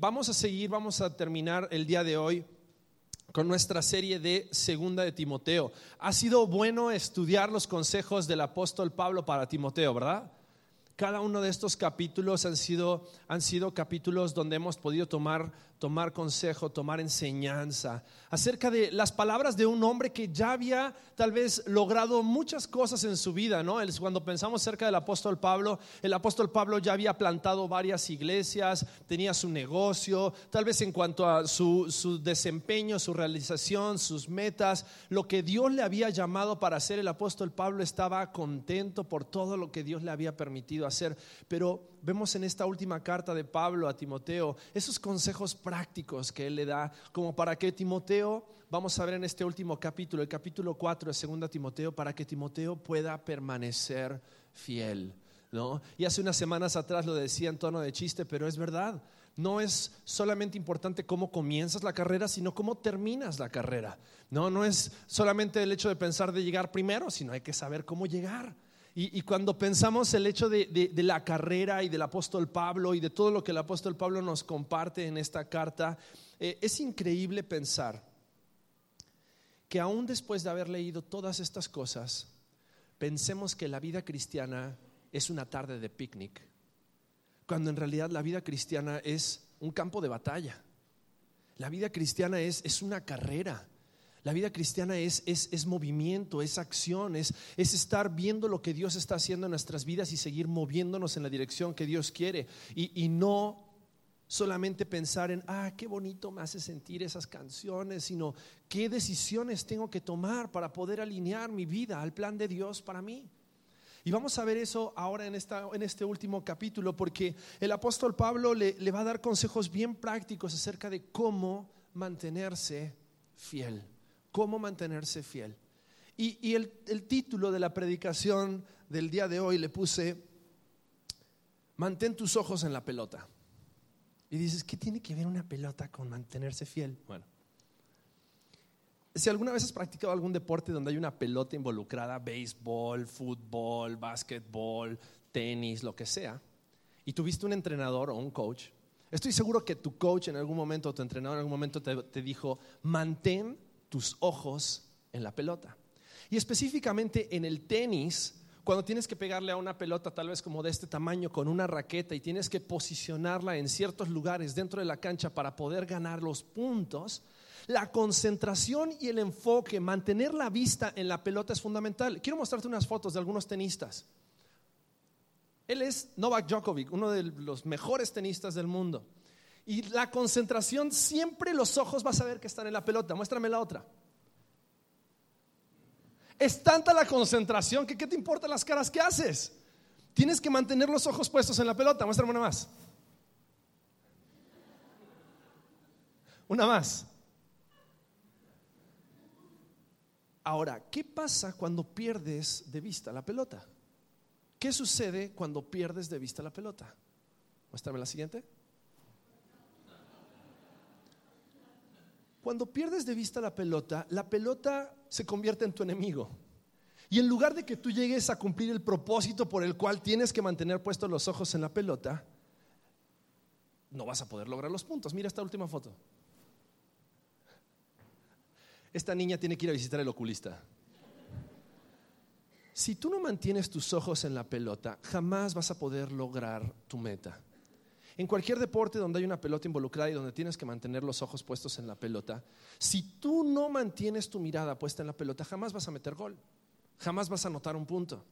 vamos a seguir, vamos a terminar el día de hoy con nuestra serie de Segunda de Timoteo. Ha sido bueno estudiar los consejos del apóstol Pablo para Timoteo, ¿verdad? Cada uno de estos capítulos han sido, han sido capítulos donde hemos podido tomar tomar consejo, tomar enseñanza acerca de las palabras de un hombre que ya había tal vez logrado muchas cosas en su vida, ¿no? Cuando pensamos acerca del apóstol Pablo, el apóstol Pablo ya había plantado varias iglesias, tenía su negocio, tal vez en cuanto a su, su desempeño, su realización, sus metas, lo que Dios le había llamado para hacer, el apóstol Pablo estaba contento por todo lo que Dios le había permitido hacer, pero vemos en esta última carta de Pablo a Timoteo esos consejos prácticos que él le da, como para que Timoteo, vamos a ver en este último capítulo, el capítulo 4 de 2 Timoteo, para que Timoteo pueda permanecer fiel. ¿no? Y hace unas semanas atrás lo decía en tono de chiste, pero es verdad. No es solamente importante cómo comienzas la carrera, sino cómo terminas la carrera. No, no es solamente el hecho de pensar de llegar primero, sino hay que saber cómo llegar. Y, cuando pensamos el hecho de, la carrera y del apóstol Pablo y de todo lo que el apóstol Pablo nos comparte en esta carta, eh, es increíble pensar que aún después de haber leído todas estas cosas, pensemos que la vida cristiana es una tarde de picnic, cuando en realidad la vida cristiana es un campo de batalla. La vida cristiana es, es una carrera. La vida cristiana es, es, movimiento, es acción, es, estar viendo lo que Dios está haciendo en nuestras vidas y seguir moviéndonos en la dirección que Dios quiere. Y, y no solamente pensar en, ah, qué bonito me hace sentir esas canciones, sino qué decisiones tengo que tomar para poder alinear mi vida al plan de Dios para mí. Y vamos a ver eso ahora en, esta, en este último capítulo, porque el apóstol Pablo le, le va a dar consejos bien prácticos acerca de cómo mantenerse fiel cómo mantenerse fiel. Y, el, título de la predicación del día de hoy le puse, mantén tus ojos en la pelota. Y dices, ¿qué tiene que ver una pelota con mantenerse fiel? Bueno, si alguna vez has practicado algún deporte donde hay una pelota involucrada, béisbol, fútbol, básquetbol, tenis, lo que sea, y tuviste un entrenador o un coach, estoy seguro que tu coach en algún momento, tu entrenador en algún momento te dijo, mantén tus ojos en la pelota. Y específicamente en el tenis, cuando tienes que pegarle a una pelota tal vez como de este tamaño con una raqueta y tienes que posicionarla en ciertos lugares dentro de la cancha para poder ganar los puntos, la concentración y el enfoque, mantener la vista en la pelota es fundamental. Quiero mostrarte unas fotos de algunos tenistas. Él es Novak Djokovic, uno de los mejores tenistas del mundo. Y la concentración, siempre los ojos vas a ver que están en la pelota. Muéstrame la otra. Es tanta la concentración que ¿qué te importan las caras que haces? Tienes que mantener los ojos puestos en la pelota. Muéstrame una más. Una más. Ahora, ¿qué pasa cuando pierdes de vista la pelota? ¿Qué sucede cuando pierdes de vista la pelota? Muéstrame la siguiente. Cuando pierdes de vista la pelota, la pelota se convierte en tu enemigo. Y en lugar de que tú llegues a cumplir el propósito por el cual tienes que mantener puestos los ojos en la pelota, no vas a poder lograr los puntos. Mira esta última foto. Esta niña tiene que ir a visitar el oculista. Si tú no mantienes tus ojos en la pelota, jamás vas a poder lograr tu meta. En cualquier deporte donde hay una pelota involucrada y donde tienes que mantener los ojos puestos en la pelota, si tú no mantienes tu mirada puesta en la pelota, jamás vas a meter gol, jamás vas a anotar un punto.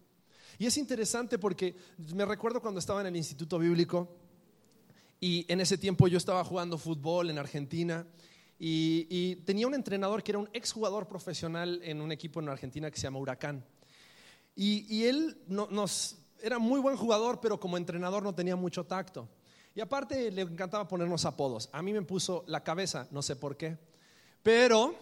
Y es interesante porque me recuerdo cuando estaba en el Instituto Bíblico y en ese tiempo yo estaba jugando fútbol en Argentina y, tenía un entrenador que era un exjugador profesional en un equipo en Argentina que se llama Huracán. Y, él nos, era muy buen jugador, pero como entrenador no tenía mucho tacto. Y aparte le encantaba ponernos apodos. A mí me puso la cabeza, no sé por qué. Pero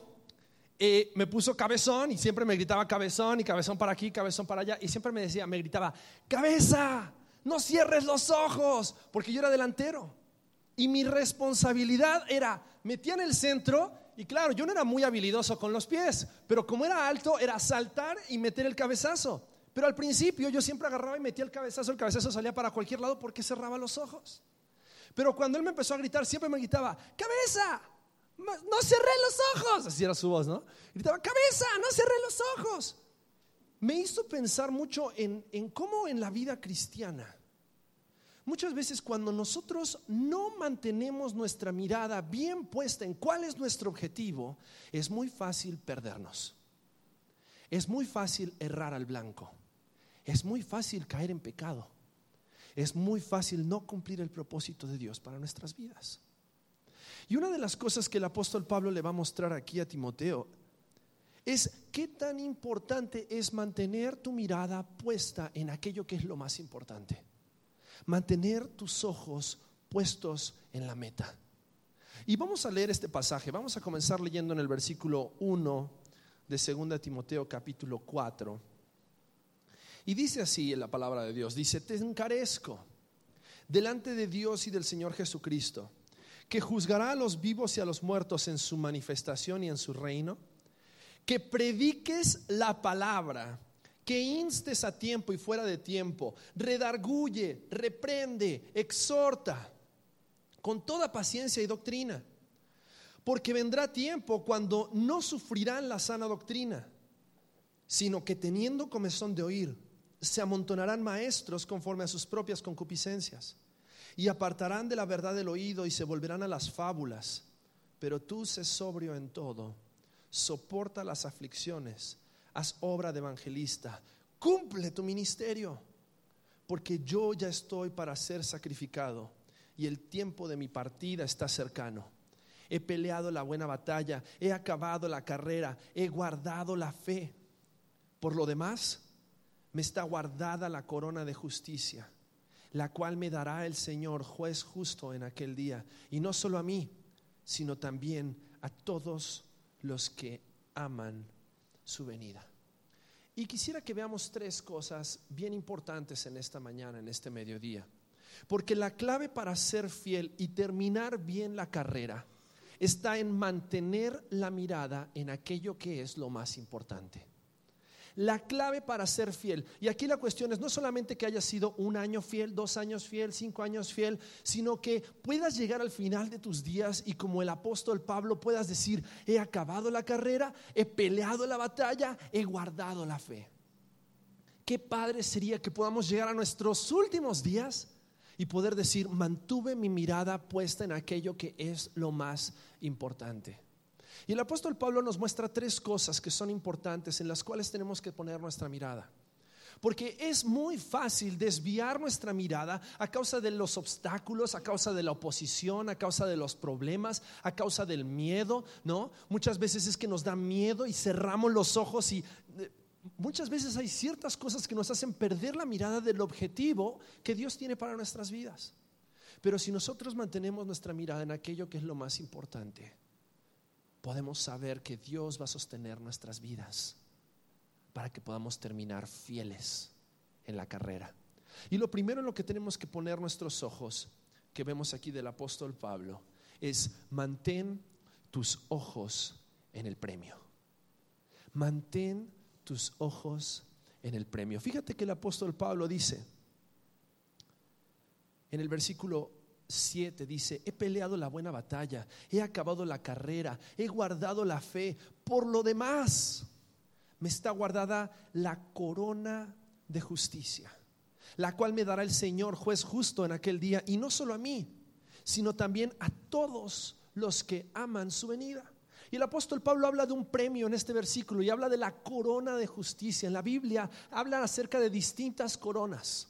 eh, me puso cabezón y siempre me gritaba cabezón y cabezón para aquí, cabezón para allá. Y siempre me decía, me gritaba, cabeza, no cierres los ojos, porque yo era delantero. Y mi responsabilidad era, metía en el centro y claro, yo no era muy habilidoso con los pies, pero como era alto, era saltar y meter el cabezazo. Pero al principio yo siempre agarraba y metía el cabezazo, el cabezazo salía para cualquier lado porque cerraba los ojos. Pero cuando él me empezó a gritar, siempre me gritaba, cabeza, no cerré los ojos. Así era su voz, ¿no? Gritaba, cabeza, no cerré los ojos. Me hizo pensar mucho en, en cómo en la vida cristiana, muchas veces cuando nosotros no mantenemos nuestra mirada bien puesta en cuál es nuestro objetivo, es muy fácil perdernos. Es muy fácil errar al blanco. Es muy fácil caer en pecado. Es muy fácil no cumplir el propósito de Dios para nuestras vidas. Y una de las cosas que el apóstol Pablo le va a mostrar aquí a Timoteo es qué tan importante es mantener tu mirada puesta en aquello que es lo más importante. Mantener tus ojos puestos en la meta. Y vamos a leer este pasaje. Vamos a comenzar leyendo en el versículo 1 de 2 Timoteo capítulo 4. Y dice así en la palabra de Dios, dice, te encarezco delante de Dios y del Señor Jesucristo, que juzgará a los vivos y a los muertos en su manifestación y en su reino, que prediques la palabra, que instes a tiempo y fuera de tiempo, redarguye, reprende, exhorta, con toda paciencia y doctrina porque vendrá tiempo cuando no sufrirán la sana doctrina, sino que teniendo comezón de oír, se amontonarán maestros conforme a sus propias concupiscencias, y apartarán de la verdad del oído y se volverán a las fábulas. Pero tú sé sobrio en todo, soporta las aflicciones, haz obra de evangelista, cumple tu ministerio, porque yo ya estoy para ser sacrificado y el tiempo de mi partida está cercano he peleado la buena batalla, he acabado la carrera, he guardado la fe. Por lo demás, me está guardada la corona de justicia, la cual me dará el Señor, juez justo en aquel día, y no solo a mí, sino también a todos los que aman su venida. Y quisiera que veamos tres cosas bien importantes en esta mañana, en este mediodía. Porque la clave para ser fiel y terminar bien la carrera está en mantener la mirada en aquello que es lo más importante. La clave para ser fiel, y aquí la cuestión es no solamente que hayas sido un año fiel, dos años fiel, cinco años fiel, sino que puedas llegar al final de tus días y como el apóstol Pablo puedas decir, he acabado la carrera, he peleado la batalla, he guardado la fe. Qué padre sería que podamos llegar a nuestros últimos días y poder decir, mantuve mi mirada puesta en aquello que es lo más importante. Y el apóstol Pablo nos muestra tres cosas que son importantes en las cuales tenemos que poner nuestra mirada. Porque es muy fácil desviar nuestra mirada a causa de los obstáculos, a causa de la oposición, a causa de los problemas, a causa del miedo, ¿no? Muchas veces es que nos da miedo y cerramos los ojos y eh, muchas veces hay ciertas cosas que nos hacen perder la mirada del objetivo que Dios tiene para nuestras vidas. Pero si nosotros mantenemos nuestra mirada en aquello que es lo más importante, podemos saber que Dios va a sostener nuestras vidas para que podamos terminar fieles en la carrera. Y lo primero en lo que tenemos que poner nuestros ojos, que vemos aquí del apóstol Pablo, es mantén tus ojos en el premio. Mantén tus ojos en el premio. Fíjate que el apóstol Pablo dice, en el versículo 7 dice, he peleado la buena batalla, he acabado la carrera, he guardado la fe. Por lo demás, me está guardada la corona de justicia, la cual me dará el Señor juez justo en aquel día, y no solo a mí, sino también a todos los que aman su venida. Y el apóstol Pablo habla de un premio en este versículo y habla de la corona de justicia. En la Biblia habla acerca de distintas coronas.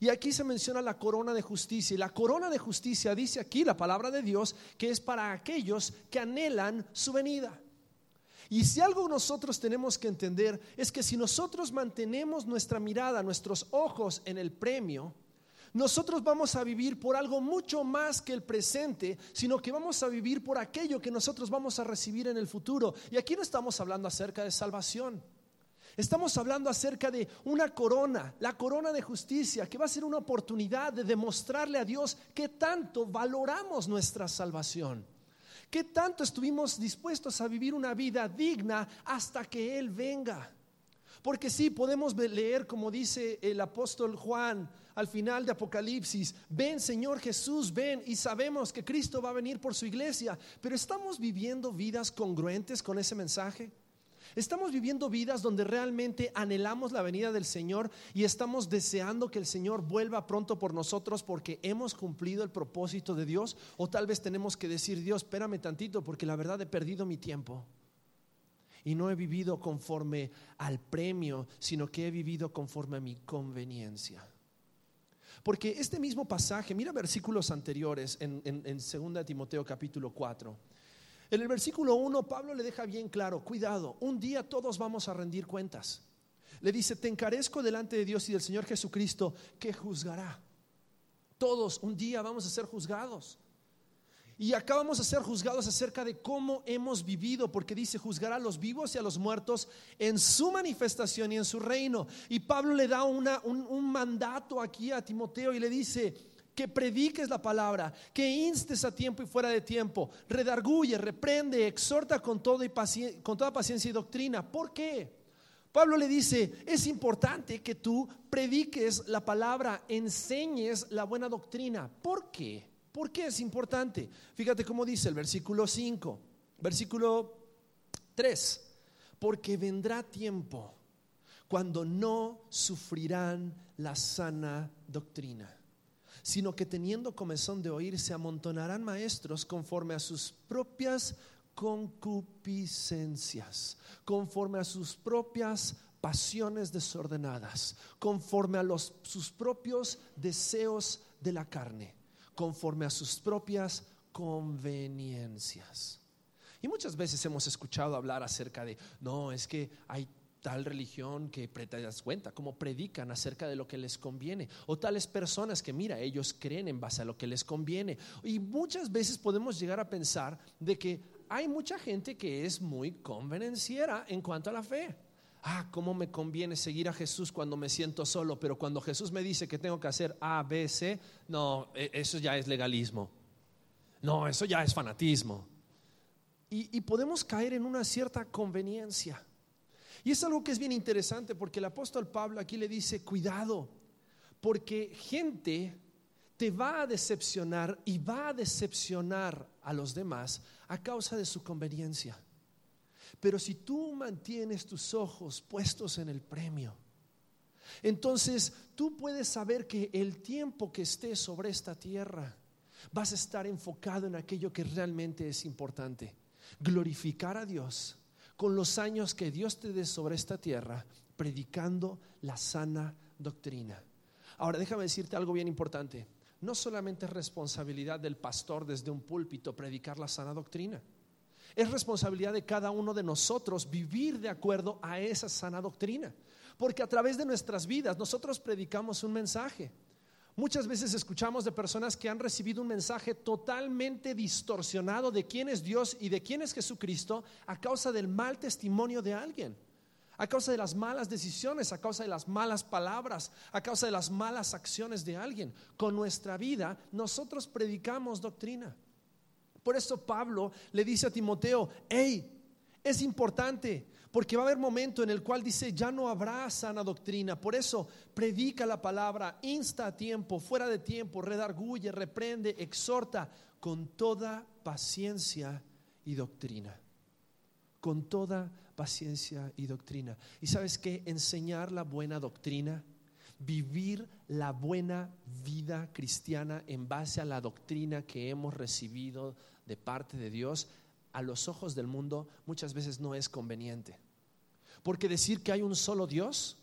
Y aquí se menciona la corona de justicia. Y la corona de justicia dice aquí la palabra de Dios que es para aquellos que anhelan su venida. Y si algo nosotros tenemos que entender es que si nosotros mantenemos nuestra mirada, nuestros ojos en el premio, nosotros vamos a vivir por algo mucho más que el presente, sino que vamos a vivir por aquello que nosotros vamos a recibir en el futuro. Y aquí no estamos hablando acerca de salvación. Estamos hablando acerca de una corona, la corona de justicia, que va a ser una oportunidad de demostrarle a Dios que tanto valoramos nuestra salvación, que tanto estuvimos dispuestos a vivir una vida digna hasta que Él venga. Porque sí, podemos leer como dice el apóstol Juan al final de Apocalipsis, ven Señor Jesús, ven y sabemos que Cristo va a venir por su iglesia, pero ¿estamos viviendo vidas congruentes con ese mensaje? Estamos viviendo vidas donde realmente anhelamos la venida del Señor y estamos deseando que el Señor vuelva pronto por nosotros porque hemos cumplido el propósito de Dios o tal vez tenemos que decir, Dios, espérame tantito porque la verdad he perdido mi tiempo y no he vivido conforme al premio, sino que he vivido conforme a mi conveniencia. Porque este mismo pasaje, mira versículos anteriores en, en, en 2 Timoteo capítulo 4. En el versículo 1 Pablo le deja bien claro, cuidado, un día todos vamos a rendir cuentas. Le dice, te encarezco delante de Dios y del Señor Jesucristo que juzgará. Todos un día vamos a ser juzgados. Y acá vamos a ser juzgados acerca de cómo hemos vivido, porque dice, juzgará a los vivos y a los muertos en su manifestación y en su reino. Y Pablo le da una, un, un mandato aquí a Timoteo y le dice, que prediques la palabra, que instes a tiempo y fuera de tiempo, redarguye, reprende, exhorta con, todo y con toda paciencia y doctrina. ¿Por qué? Pablo le dice, es importante que tú prediques la palabra, enseñes la buena doctrina. ¿Por qué? ¿Por qué es importante? Fíjate cómo dice el versículo 5, versículo 3, porque vendrá tiempo cuando no sufrirán la sana doctrina sino que teniendo comezón de oír, se amontonarán maestros conforme a sus propias concupiscencias, conforme a sus propias pasiones desordenadas, conforme a los, sus propios deseos de la carne, conforme a sus propias conveniencias. Y muchas veces hemos escuchado hablar acerca de, no, es que hay tal religión que te das cuenta, cómo predican acerca de lo que les conviene, o tales personas que mira, ellos creen en base a lo que les conviene. Y muchas veces podemos llegar a pensar de que hay mucha gente que es muy convenenciera en cuanto a la fe. Ah, cómo me conviene seguir a Jesús cuando me siento solo, pero cuando Jesús me dice que tengo que hacer A, B, C, no, e, eso ya es legalismo. No, eso ya es fanatismo. Y, y podemos caer en una cierta conveniencia. Y es algo que es bien interesante porque el apóstol Pablo aquí le dice, cuidado, porque gente te va a decepcionar y va a decepcionar a los demás a causa de su conveniencia. Pero si tú mantienes tus ojos puestos en el premio, entonces tú puedes saber que el tiempo que estés sobre esta tierra vas a estar enfocado en aquello que realmente es importante, glorificar a Dios con los años que Dios te dé sobre esta tierra, predicando la sana doctrina. Ahora, déjame decirte algo bien importante. No solamente es responsabilidad del pastor desde un púlpito predicar la sana doctrina. Es responsabilidad de cada uno de nosotros vivir de acuerdo a esa sana doctrina. Porque a través de nuestras vidas nosotros predicamos un mensaje. Muchas veces escuchamos de personas que han recibido un mensaje totalmente distorsionado de quién es Dios y de quién es Jesucristo a causa del mal testimonio de alguien, a causa de las malas decisiones, a causa de las malas palabras, a causa de las malas acciones de alguien. Con nuestra vida nosotros predicamos doctrina. Por eso Pablo le dice a Timoteo, hey, es importante porque va a haber momento en el cual dice, ya no habrá sana doctrina. Por eso predica la palabra, insta a tiempo, fuera de tiempo, redarguye, reprende, exhorta con toda paciencia y doctrina. Con toda paciencia y doctrina. Y sabes que enseñar la buena doctrina, vivir la buena vida cristiana en base a la doctrina que hemos recibido de parte de Dios, a los ojos del mundo muchas veces no es conveniente. Porque decir que hay un solo Dios,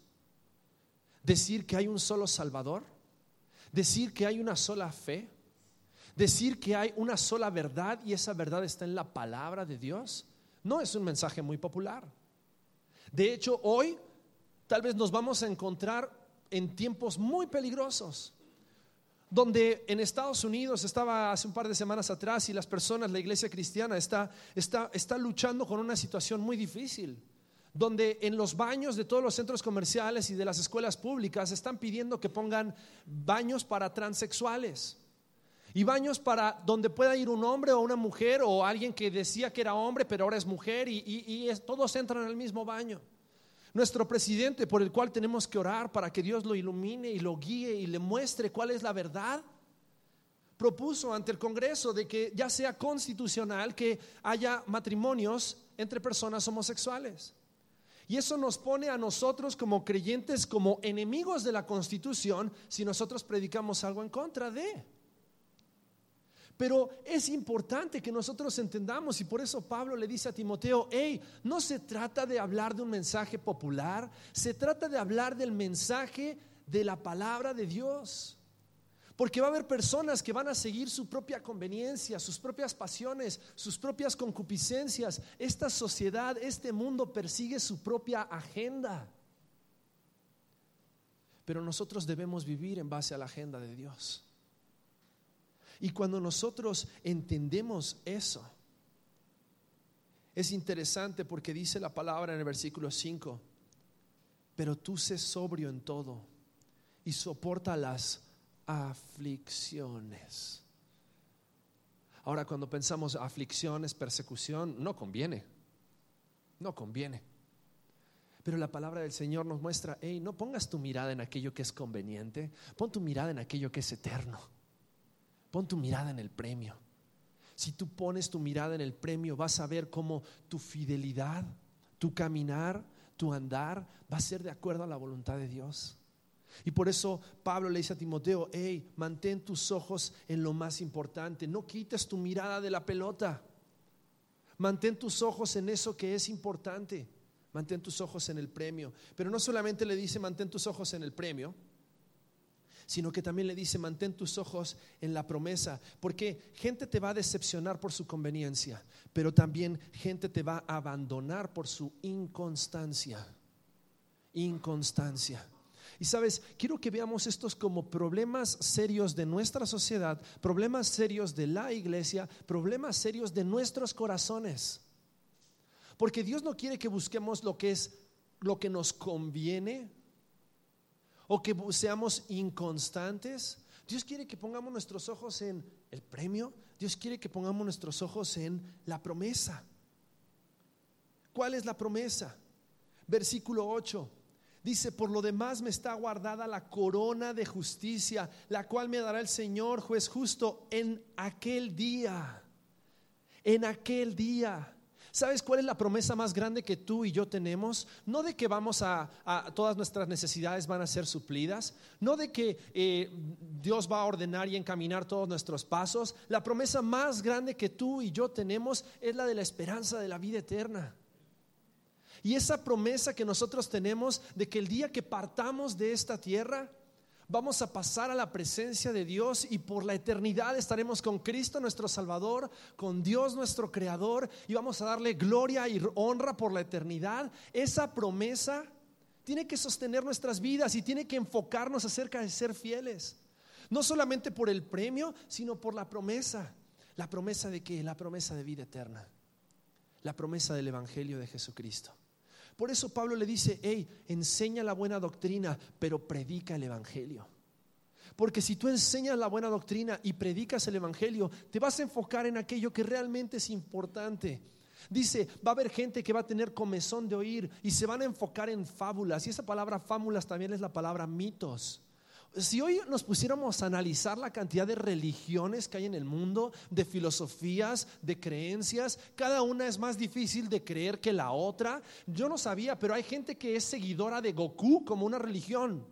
decir que hay un solo Salvador, decir que hay una sola fe, decir que hay una sola verdad y esa verdad está en la palabra de Dios, no es un mensaje muy popular. De hecho, hoy tal vez nos vamos a encontrar en tiempos muy peligrosos, donde en Estados Unidos estaba hace un par de semanas atrás y las personas, la iglesia cristiana está, está, está luchando con una situación muy difícil donde en los baños de todos los centros comerciales y de las escuelas públicas están pidiendo que pongan baños para transexuales. Y baños para donde pueda ir un hombre o una mujer o alguien que decía que era hombre pero ahora es mujer y, todos entran al mismo baño. Nuestro presidente por el cual tenemos que orar para que Dios lo ilumine y lo guíe y le muestre cuál es la verdad, propuso ante el Congreso de que ya sea constitucional que haya matrimonios entre personas homosexuales. Y eso nos pone a nosotros como creyentes como enemigos de la Constitución si nosotros predicamos algo en contra de. Pero es importante que nosotros entendamos y por eso Pablo le dice a Timoteo, hey, no se trata de hablar de un mensaje popular, se trata de hablar del mensaje de la palabra de Dios. Porque va a haber personas que van a seguir su propia conveniencia, sus propias pasiones, sus propias concupiscencias. Esta sociedad, este mundo persigue su propia agenda. Pero nosotros debemos vivir en base a la agenda de Dios. Y cuando nosotros entendemos eso, es interesante porque dice la palabra en el versículo 5, pero tú sé sobrio en todo y soporta las aflicciones. Ahora, cuando pensamos aflicciones, persecución, no conviene, no conviene. Pero la palabra del Señor nos muestra, hey, no pongas tu mirada en aquello que es conveniente, pon tu mirada en aquello que es eterno, pon tu mirada en el premio. Si tú pones tu mirada en el premio, vas a ver cómo tu fidelidad, tu caminar, tu andar va a ser de acuerdo a la voluntad de Dios. Y por eso Pablo le dice a Timoteo, hey, mantén tus ojos en lo más importante, no quites tu mirada de la pelota, mantén tus ojos en eso que es importante, mantén tus ojos en el premio. Pero no solamente le dice, mantén tus ojos en el premio, sino que también le dice, mantén tus ojos en la promesa, porque gente te va a decepcionar por su conveniencia, pero también gente te va a abandonar por su inconstancia. Inconstancia. Y sabes, quiero que veamos estos como problemas serios de nuestra sociedad, problemas serios de la iglesia, problemas serios de nuestros corazones. Porque Dios no quiere que busquemos lo que es lo que nos conviene o que seamos inconstantes. Dios quiere que pongamos nuestros ojos en el premio. Dios quiere que pongamos nuestros ojos en la promesa. ¿Cuál es la promesa? Versículo 8. Dice, por lo demás me está guardada la corona de justicia, la cual me dará el Señor, juez justo, en aquel día. En aquel día. ¿Sabes cuál es la promesa más grande que tú y yo tenemos? No de que vamos a, todas nuestras necesidades van a ser suplidas, no de que eh, Dios va a ordenar y encaminar todos nuestros pasos. La promesa más grande que tú y yo tenemos es la de la esperanza de la vida eterna. Y esa promesa que nosotros tenemos de que el día que partamos de esta tierra, vamos a pasar a la presencia de Dios y por la eternidad estaremos con Cristo nuestro Salvador, con Dios nuestro Creador y vamos a darle gloria y honra por la eternidad. Esa promesa tiene que sostener nuestras vidas y tiene que enfocarnos acerca de ser fieles. No solamente por el premio, sino por la promesa. La promesa de que la promesa de vida eterna. La promesa del Evangelio de Jesucristo. Por eso Pablo le dice, hey, enseña la buena doctrina, pero predica el Evangelio. Porque si tú enseñas la buena doctrina y predicas el Evangelio, te vas a enfocar en aquello que realmente es importante. Dice, va a haber gente que va a tener comezón de oír y se van a enfocar en fábulas. Y esa palabra fábulas también es la palabra mitos. Si hoy nos pusiéramos a analizar la cantidad de religiones que hay en el mundo, de filosofías, de creencias, cada una es más difícil de creer que la otra. Yo no sabía, pero hay gente que es seguidora de Goku como una religión.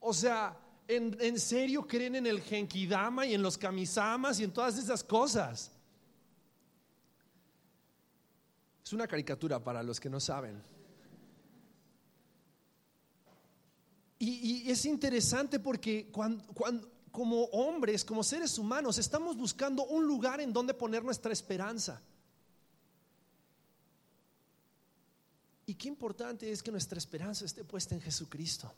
O sea, en, serio creen en el Genkidama y en los Kamisamas y en todas esas cosas. Es una caricatura para los que no saben. Y, es interesante porque como hombres, como seres humanos, estamos buscando un lugar en donde poner nuestra esperanza. Y qué importante es que nuestra esperanza esté puesta en Jesucristo.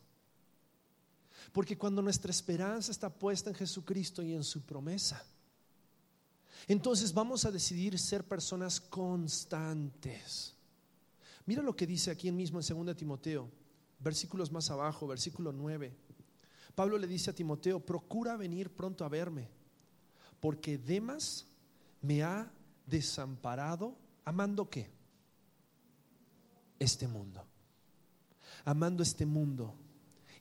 Porque cuando nuestra esperanza está puesta en Jesucristo y en su promesa, entonces vamos a decidir ser personas constantes. Mira lo que dice aquí mismo en 2 Timoteo versículos más abajo, versículo 9. Pablo le dice a Timoteo, procura venir pronto a verme, porque Demas me ha desamparado, amando qué? este mundo. Amando este mundo.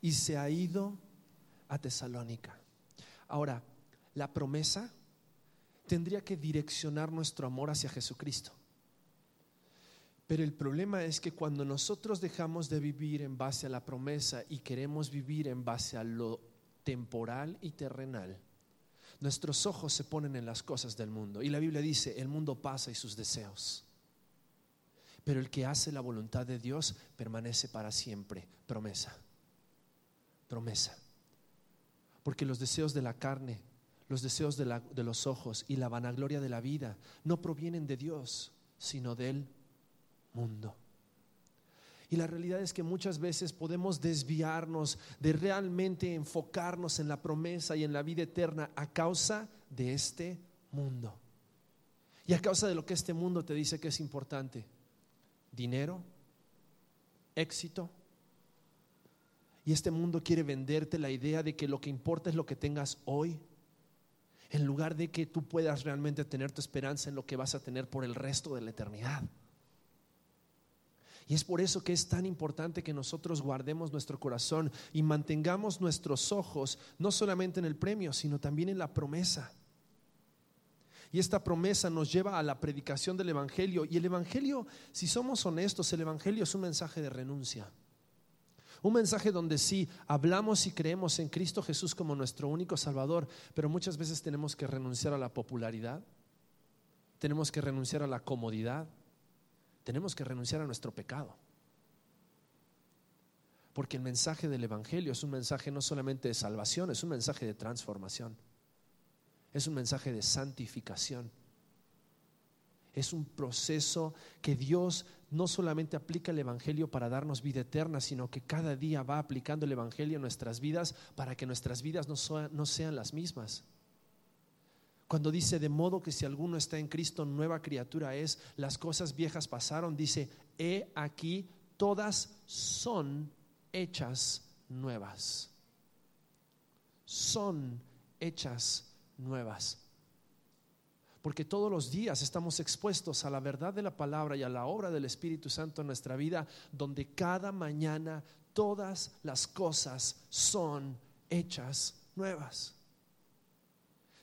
Y se ha ido a Tesalónica. Ahora, la promesa tendría que direccionar nuestro amor hacia Jesucristo. Pero el problema es que cuando nosotros dejamos de vivir en base a la promesa y queremos vivir en base a lo temporal y terrenal, nuestros ojos se ponen en las cosas del mundo. Y la Biblia dice, el mundo pasa y sus deseos. Pero el que hace la voluntad de Dios permanece para siempre. Promesa. Promesa. Porque los deseos de la carne, los deseos de, los ojos y la vanagloria de la vida no provienen de Dios, sino de Él mundo. Y la realidad es que muchas veces podemos desviarnos de realmente enfocarnos en la promesa y en la vida eterna a causa de este mundo. Y a causa de lo que este mundo te dice que es importante. Dinero, éxito. Y este mundo quiere venderte la idea de que lo que importa es lo que tengas hoy, en lugar de que tú puedas realmente tener tu esperanza en lo que vas a tener por el resto de la eternidad. Y es por eso que es tan importante que nosotros guardemos nuestro corazón y mantengamos nuestros ojos no solamente en el premio, sino también en la promesa. Y esta promesa nos lleva a la predicación del Evangelio. Y el Evangelio, si somos honestos, el Evangelio es un mensaje de renuncia. Un mensaje donde sí hablamos y creemos en Cristo Jesús como nuestro único Salvador, pero muchas veces tenemos que renunciar a la popularidad, tenemos que renunciar a la comodidad, tenemos que renunciar a nuestro pecado. Porque el mensaje del Evangelio es un mensaje no solamente de salvación, es un mensaje de transformación. Es un mensaje de santificación. Es un proceso que Dios no solamente aplica el Evangelio para darnos vida eterna, sino que cada día va aplicando el Evangelio a nuestras vidas para que nuestras vidas no sean las mismas. Cuando dice, de modo que si alguno está en Cristo, nueva criatura es, las cosas viejas pasaron, dice, he aquí, todas son hechas nuevas. Son hechas nuevas. Porque todos los días estamos expuestos a la verdad de la palabra y a la obra del Espíritu Santo en nuestra vida, donde cada mañana todas las cosas son hechas nuevas.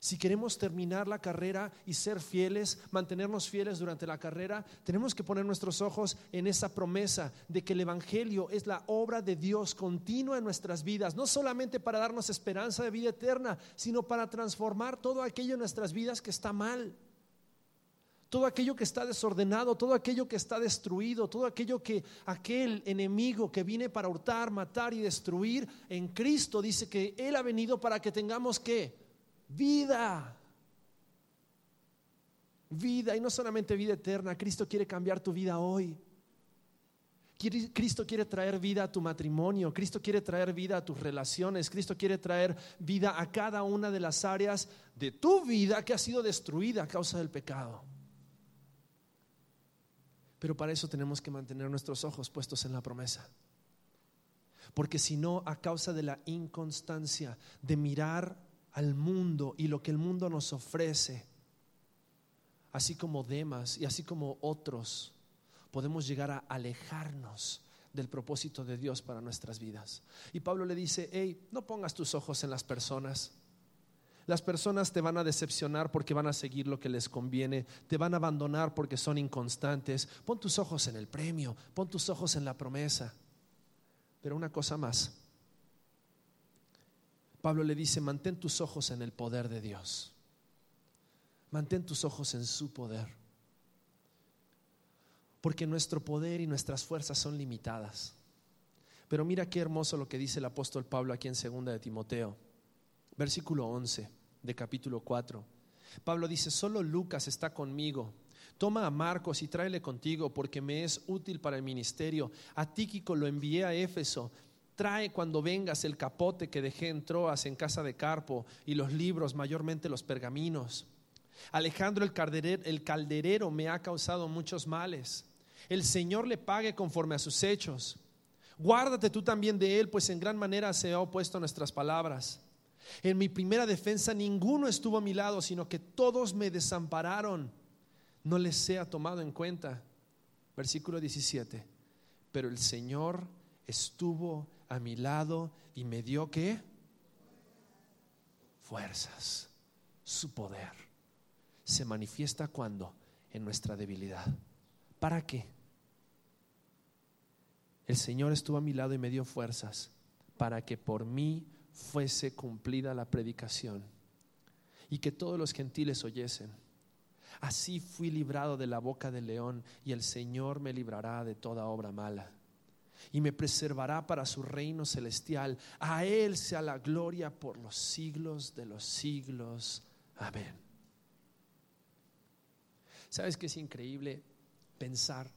Si queremos terminar la carrera y ser fieles, mantenernos fieles durante la carrera, tenemos que poner nuestros ojos en esa promesa de que el Evangelio es la obra de Dios continua en nuestras vidas, no solamente para darnos esperanza de vida eterna, sino para transformar todo aquello en nuestras vidas que está mal. Todo aquello que está desordenado, todo aquello que está destruido, todo aquello que aquel enemigo que viene para hurtar, matar y destruir, en Cristo dice que Él ha venido para que tengamos que vida. Vida, y no solamente vida eterna, Cristo quiere cambiar tu vida hoy. Cristo quiere traer vida a tu matrimonio, Cristo quiere traer vida a tus relaciones, Cristo quiere traer vida a cada una de las áreas de tu vida que ha sido destruida a causa del pecado. Pero para eso tenemos que mantener nuestros ojos puestos en la promesa. Porque si no, a causa de la inconstancia de mirar al mundo y lo que el mundo nos ofrece, así como Demas y así como otros, podemos llegar a alejarnos del propósito de Dios para nuestras vidas. Y Pablo le dice, hey, no pongas tus ojos en las personas. Las personas te van a decepcionar porque van a seguir lo que les conviene, te van a abandonar porque son inconstantes. Pon tus ojos en el premio, pon tus ojos en la promesa. Pero una cosa más, Pablo le dice, mantén tus ojos en el poder de Dios. Mantén tus ojos en su poder. Porque nuestro poder y nuestras fuerzas son limitadas. Pero mira qué hermoso lo que dice el apóstol Pablo aquí en 2 de Timoteo, versículo 11 de capítulo 4. Pablo dice, solo Lucas está conmigo. Toma a Marcos y tráele contigo porque me es útil para el ministerio. A Tíquico lo envié a Éfeso Trae cuando vengas el capote que dejé en Troas en casa de Carpo y los libros, mayormente los pergaminos. Alejandro el calderero, el calderero me ha causado muchos males. El Señor le pague conforme a sus hechos. Guárdate tú también de él, pues en gran manera se ha opuesto a nuestras palabras. En mi primera defensa ninguno estuvo a mi lado, sino que todos me desampararon. No les sea tomado en cuenta. Versículo 17 pero el Señor estuvo a mi lado y me dio qué? Fuerzas. Su poder se manifiesta cuando? En nuestra debilidad. ¿Para qué? El Señor estuvo a mi lado y me dio fuerzas para que por mí fuese cumplida la predicación y que todos los gentiles oyesen. Así fui librado de la boca del león y el Señor me librará de toda obra mala y me preservará para su reino celestial. A Él sea la gloria por los siglos de los siglos. Amén. ¿Sabes que es increíble pensar?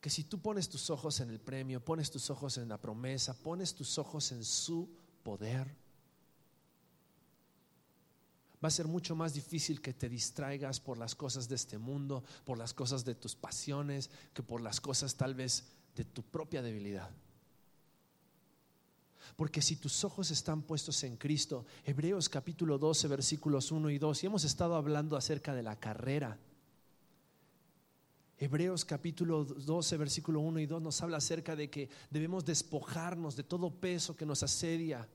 Que si tú pones tus ojos en el premio, pones tus ojos en la promesa, pones tus ojos en su poder, va a ser mucho más difícil que te distraigas por las cosas de este mundo, por las cosas de tus pasiones, que por las cosas tal vez de tu propia debilidad. Porque si tus ojos están puestos en Cristo, Hebreos capítulo 12, versículos 1 y 2, y hemos estado hablando acerca de la carrera. Hebreos capítulo 12, versículo 1 y 2 nos habla acerca de que debemos despojarnos de todo peso que nos asedia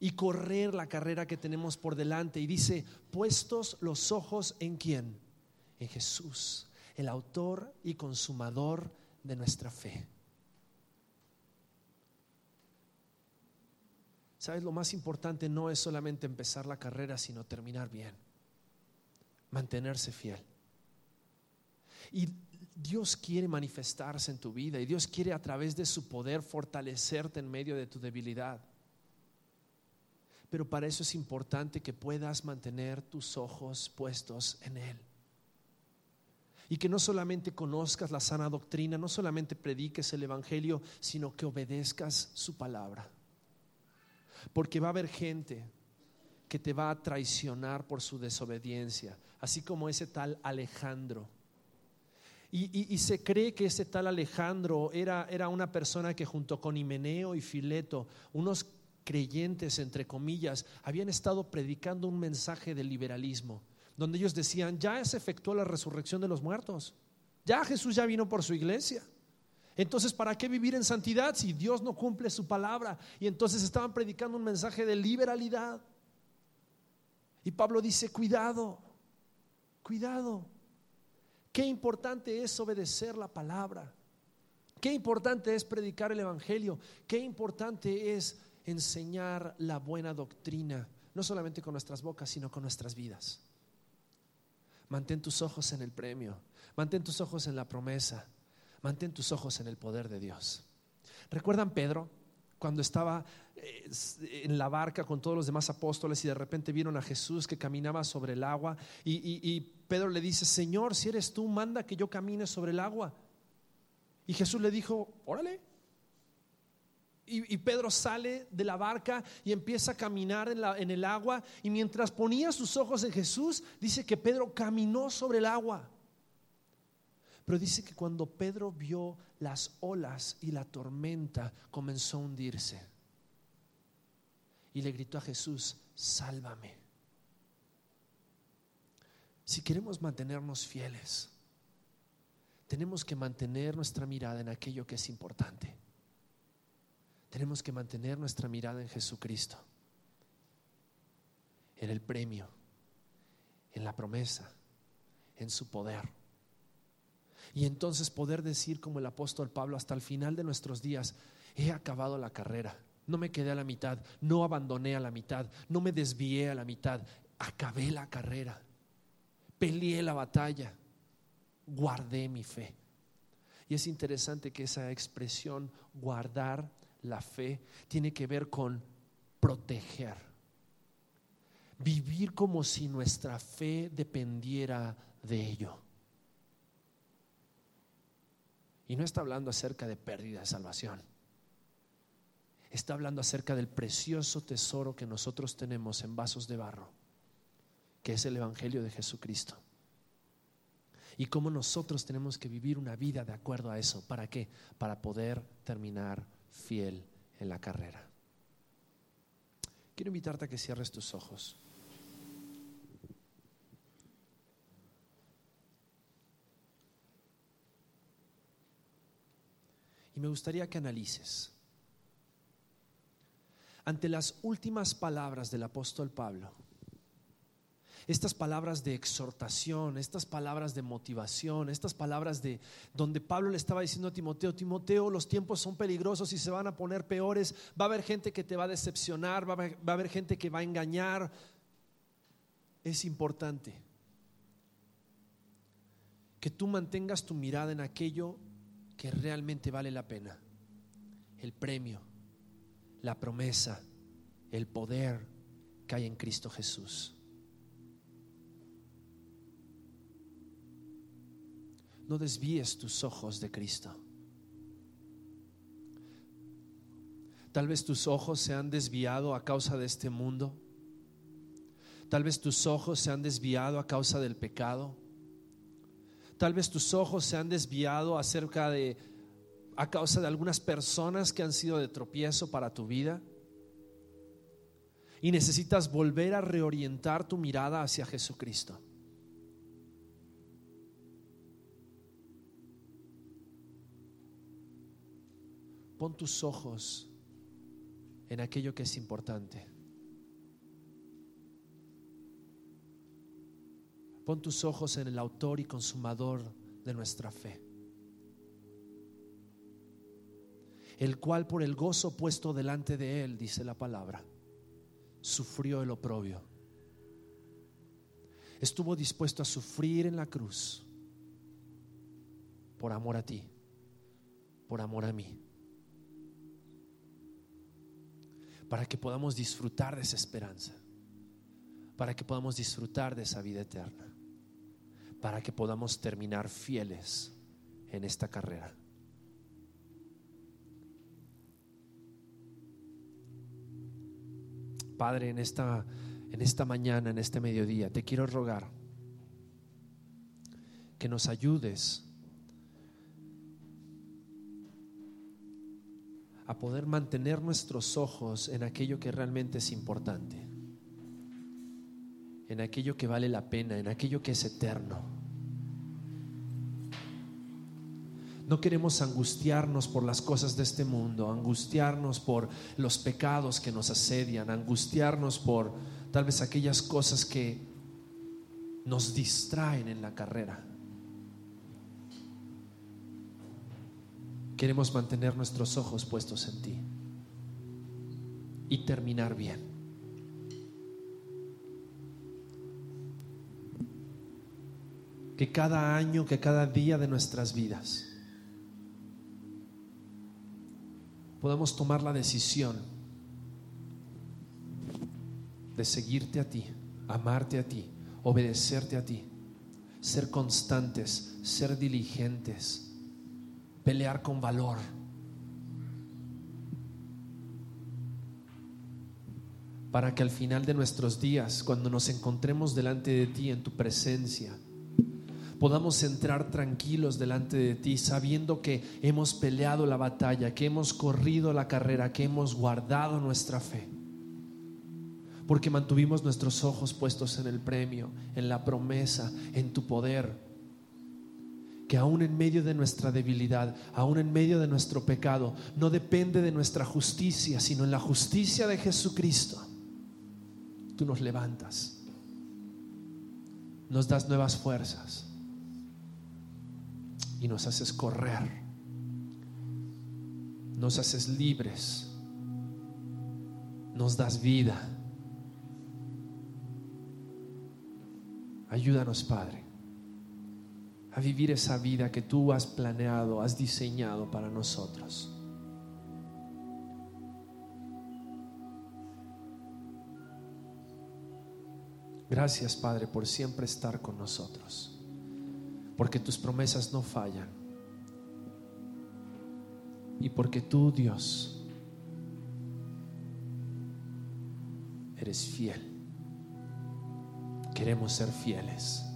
y correr la carrera que tenemos por delante. Y dice, puestos los ojos en quién? En Jesús, el autor y consumador de nuestra fe. ¿Sabes? Lo más importante no es solamente empezar la carrera, sino terminar bien. Mantenerse fiel. Y Dios quiere manifestarse en tu vida y Dios quiere a través de su poder fortalecerte en medio de tu debilidad. Pero para eso es importante que puedas mantener tus ojos puestos en Él y que no solamente conozcas la sana doctrina, no solamente prediques el Evangelio, sino que obedezcas su palabra. Porque va a haber gente que te va a traicionar por su desobediencia, así como ese tal Alejandro. Y, se cree que ese tal Alejandro era, era una persona que junto con Himeneo y Fileto, unos creyentes, entre comillas, habían estado predicando un mensaje de liberalismo donde ellos decían, ya se efectuó la resurrección de los muertos, ya Jesús ya vino por su iglesia. Entonces, ¿para qué vivir en santidad si Dios no cumple su palabra? Y entonces estaban predicando un mensaje de liberalidad. Y Pablo dice, cuidado, cuidado. Qué importante es obedecer la palabra. Qué importante es predicar el Evangelio. Qué importante es enseñar la buena doctrina, no solamente con nuestras bocas, sino con nuestras vidas. Mantén tus ojos en el premio, mantén tus ojos en la promesa, mantén tus ojos en el poder de Dios. ¿Recuerdan Pedro? Cuando estaba eh, en la barca con todos los demás apóstoles y de repente vieron a Jesús que caminaba sobre el agua y, Pedro le dice, Señor, si eres tú, manda que yo camine sobre el agua. Y Jesús le dijo, órale, y, Pedro sale de la barca y empieza a caminar en, el agua. Y mientras ponía sus ojos en Jesús, dice que Pedro caminó sobre el agua. Pero dice que cuando Pedro vio las olas y la tormenta, comenzó a hundirse. Y le gritó a Jesús, sálvame. Si queremos mantenernos fieles, tenemos que mantener nuestra mirada en aquello que es importante tenemos que mantener nuestra mirada en Jesucristo, en el premio, en la promesa, en su poder. Y entonces poder decir como el apóstol Pablo hasta el final de nuestros días, he acabado la carrera, no me quedé a la mitad, no abandoné a la mitad, no me desvié a la mitad, acabé la carrera, peleé la batalla, guardé mi fe. Y es interesante que esa expresión guardar la fe tiene que ver con proteger. Vivir como si nuestra fe dependiera de ello. Y no está hablando acerca de pérdida de salvación. Está hablando acerca del precioso tesoro que nosotros tenemos en vasos de barro, que es el Evangelio de Jesucristo. Y cómo nosotros tenemos que vivir una vida de acuerdo a eso. ¿Para qué? Para poder terminar fiel en la carrera. Quiero invitarte a que cierres tus ojos. Y me gustaría que analices. Ante las últimas palabras del apóstol Pablo, estas palabras de exhortación, estas palabras de motivación, estas palabras de donde Pablo le estaba diciendo a Timoteo, Timoteo, los tiempos son peligrosos y se van a poner peores, va a haber gente que te va a decepcionar, va a haber, gente que va a engañar. Es importante que tú mantengas tu mirada en aquello que realmente vale la pena. El premio, la promesa, el poder que hay en Cristo Jesús. No desvíes tus ojos de Cristo. Tal vez tus ojos se han desviado a causa de este mundo. Tal vez tus ojos se han desviado a causa del pecado. Tal vez tus ojos se han desviado acerca de a causa de algunas personas que han sido de tropiezo para tu vida. Y necesitas volver a reorientar tu mirada hacia Jesucristo. Pon tus ojos en aquello que es importante. Pon tus ojos en el autor y consumador de nuestra fe, el cual por el gozo puesto delante de él, dice la palabra, sufrió el oprobio. Estuvo dispuesto a sufrir en la cruz por amor a ti, por amor a mí, para que podamos disfrutar de esa esperanza, para que podamos disfrutar de esa vida eterna para que podamos terminar fieles en esta carrera. Padre, en esta, en esta mañana, en este mediodía, te quiero rogar que nos ayudes a poder mantener nuestros ojos en aquello que realmente es importante en aquello que vale la pena, en aquello que es eterno. No queremos angustiarnos por las cosas de este mundo, angustiarnos por los pecados que nos asedian, angustiarnos por tal vez aquellas cosas que nos distraen en la carrera. Queremos mantener nuestros ojos puestos en ti y terminar bien. que cada año, que cada día de nuestras vidas podamos tomar la decisión de seguirte a ti, amarte a ti, obedecerte a ti, ser constantes, ser diligentes, pelear con valor. Para que al final de nuestros días, cuando nos encontremos delante de ti en tu presencia, podamos entrar tranquilos delante de ti, sabiendo que hemos peleado la batalla, que hemos corrido la carrera, que hemos guardado nuestra fe. Porque mantuvimos nuestros ojos puestos en el premio, en la promesa, en tu poder. Que aún en medio de nuestra debilidad, aún en medio de nuestro pecado, no depende de nuestra justicia, sino en la justicia de Jesucristo. Tú nos levantas, nos das nuevas fuerzas y nos haces correr, nos haces libres, nos das vida. Ayúdanos, Padre, a vivir esa vida que tú has planeado, has diseñado para nosotros. Gracias, Padre, por siempre estar con nosotros porque tus promesas no fallan. Y porque tú, Dios, eres fiel. Queremos ser fieles,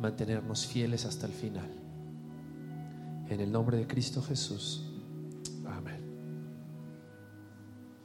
mantenernos fieles hasta el final. En el nombre de Cristo Jesús.